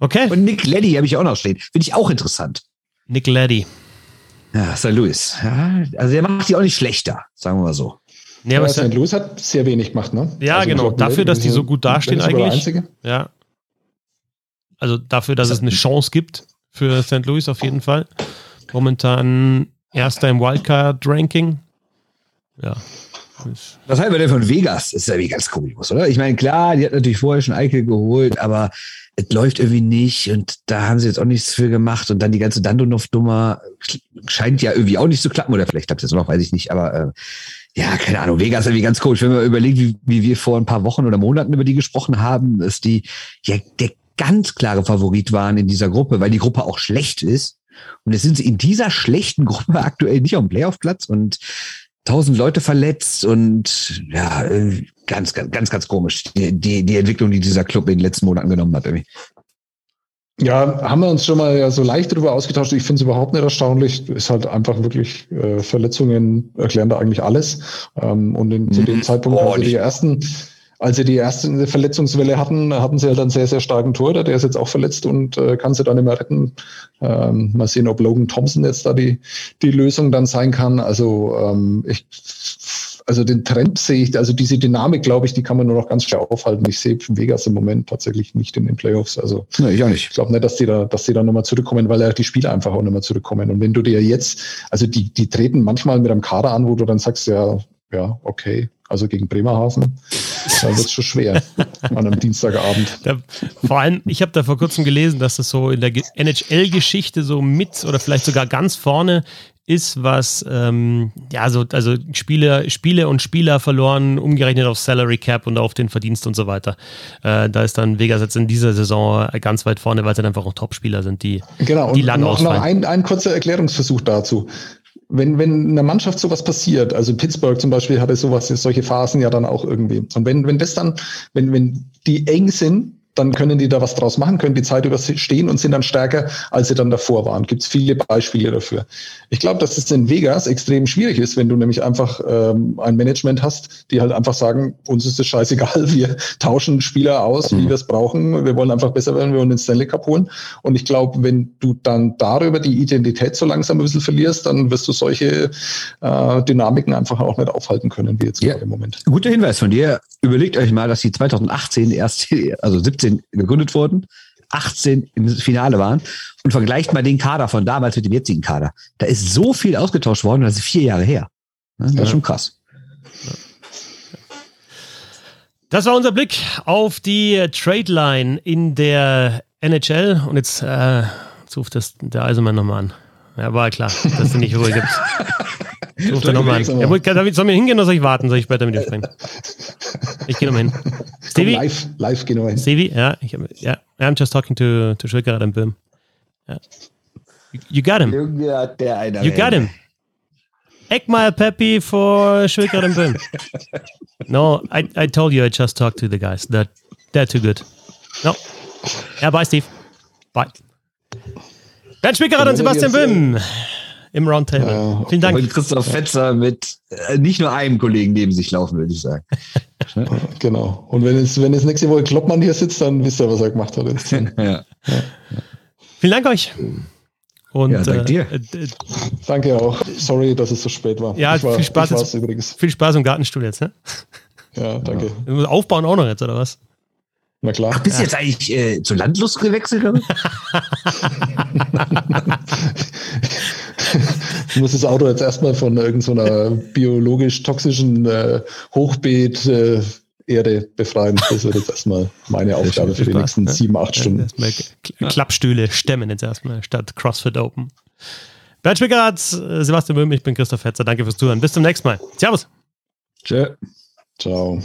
Okay. Und Nick Leddy habe ich auch noch stehen. Finde ich auch interessant. Nick Leddy. Ja, St. Louis. Ja, also der macht die auch nicht schlechter, sagen wir mal so. Nee, aber St. Louis hat sehr wenig gemacht, ne? Ja, also genau. Dafür, dass die so gut dastehen eigentlich. Ja. Also dafür, dass es eine Chance gibt für St. Louis auf jeden Fall. Momentan erster im Wildcard-Ranking. Ja, was halten wir denn von Vegas? Das ist ja wie ganz kurios, oder? Ich meine, klar, die hat natürlich vorher schon Eichel geholt, aber es läuft irgendwie nicht und da haben sie jetzt auch nichts für gemacht und dann die ganze Dandonov-Nummer scheint ja irgendwie auch nicht zu klappen oder vielleicht klappt es jetzt noch, weiß ich nicht, aber äh, ja, keine Ahnung, Vegas ist irgendwie ganz komisch. Wenn man überlegt, wie, wie wir vor ein paar Wochen oder Monaten über die gesprochen haben, dass die ja der ganz klare Favorit waren in dieser Gruppe, weil die Gruppe auch schlecht ist. Und jetzt sind sie in dieser schlechten Gruppe aktuell nicht auf dem Playoff-Platz und tausend Leute verletzt und ja, ganz, ganz, ganz, ganz komisch, die, die, die Entwicklung, die dieser Club in den letzten Monaten genommen hat. Irgendwie. Ja, haben wir uns schon mal ja so leicht darüber ausgetauscht. Ich finde es überhaupt nicht erstaunlich. Ist halt einfach wirklich, äh, Verletzungen erklären da eigentlich alles. Ähm, und in, zu dem mhm. Zeitpunkt, oh, als sie die ersten, als sie die erste Verletzungswelle hatten, hatten sie halt einen sehr, sehr starken Torhüter. Der ist jetzt auch verletzt und äh, kann sie dann nicht mehr retten. Ähm, mal sehen, ob Logan Thompson jetzt da die, die Lösung dann sein kann. Also ähm, ich also den Trend sehe ich, also diese Dynamik, glaube ich, die kann man nur noch ganz schwer aufhalten. Ich sehe Vegas im Moment tatsächlich nicht in den Playoffs. Also nee, ich auch nicht. Ich glaube nicht, dass die da, dass die da nochmal zurückkommen, weil ja die Spieler einfach auch nochmal zurückkommen. Und wenn du dir jetzt, also die, die treten manchmal mit einem Kader an, wo du dann sagst, ja, ja, okay, also gegen Bremerhaven, da wird es schon schwer an einem Dienstagabend. Da, vor allem, ich habe da vor kurzem gelesen, dass das so in der NHL-Geschichte so mit oder vielleicht sogar ganz vorne ist, was ähm, ja so also Spiele, Spiele und Spieler verloren, umgerechnet auf Salary Cap und auf den Verdienst und so weiter. Äh, da ist dann Vegas jetzt in dieser Saison ganz weit vorne, weil es dann einfach auch Top-Spieler sind, die, genau, die lang noch, ausfallen. Noch ein, ein kurzer Erklärungsversuch dazu. Wenn, wenn einer Mannschaft sowas passiert, also Pittsburgh zum Beispiel hatte sowas, solche Phasen ja dann auch irgendwie. Und wenn, wenn das dann, wenn, wenn die eng sind, dann können die da was draus machen, können die Zeit überstehen und sind dann stärker, als sie dann davor waren. Gibt es viele Beispiele dafür. Ich glaube, dass es in Vegas extrem schwierig ist, wenn du nämlich einfach ähm, ein Management hast, die halt einfach sagen, uns ist es scheißegal, wir tauschen Spieler aus, wie mhm. wir es brauchen, wir wollen einfach besser werden, wir wollen den Stanley Cup holen. Und ich glaube, wenn du dann darüber die Identität so langsam ein bisschen verlierst, dann wirst du solche äh, Dynamiken einfach auch nicht aufhalten können, wie jetzt ja. gerade im Moment. Guter Hinweis von dir. Überlegt euch mal, dass die 2018 erst, also 17 17 gegründet wurden, 18 im Finale waren und vergleicht mal den Kader von damals mit dem jetzigen Kader. Da ist so viel ausgetauscht worden, das ist vier Jahre her. Das ist ja. schon krass. Das war unser Blick auf die Trade Line in der NHL. Und jetzt, äh, jetzt ruft das der Eisenmann nochmal an. Ja, war klar, dass es nicht Ruhe gibt. Ruft er nochmal an. Ja, soll mir hingehen oder soll ich warten? Soll ich später mit ihm sprechen? Ich gehe nochmal hin. Stevie? Live, live gehen wir hin. Stevie, ja, ich, ja, I'm just talking to, to Schwickerath and Böhm. Ja. You, you got him. You got him. Eckmeier Peppy for Schwickerath and Böhm. No, I, I told you I just talked to the guys. They're, they're too good. No. Ja, bye, Steve. Bye. Bernd Schwickerath und Sebastian Böhm im Roundtable. Ja, Vielen Dank. Und Christoph Fetzer mit äh, nicht nur einem Kollegen neben sich laufen, würde ich sagen. genau. Und wenn es, wenn es nächste Woche Kloppmann hier sitzt, dann wisst ihr, was er gemacht hat. ja. ja. Vielen Dank euch. Und, ja, danke dir. Äh, danke auch. Sorry, dass es so spät war. Ja, war, viel, Spaß jetzt, übrigens. viel Spaß im Gartenstuhl jetzt. Ne? Ja, danke. Ja. Aufbauen auch noch jetzt, oder was? Na klar. Ach, bist du ja. jetzt eigentlich äh, zu Landlust gewechselt? ich muss das Auto jetzt erstmal von irgendeiner so biologisch toxischen äh, Hochbeet äh, Erde befreien. Das wird jetzt erstmal meine Aufgabe für die nächsten sieben, acht Stunden. Klappstühle stemmen jetzt erstmal statt CrossFit Open. Bernd Schwickerath, Sebastian Böhm, ich bin Christoph Hetzer. Danke fürs Zuhören. Bis zum nächsten Mal. Servus. Tschö. Ciao.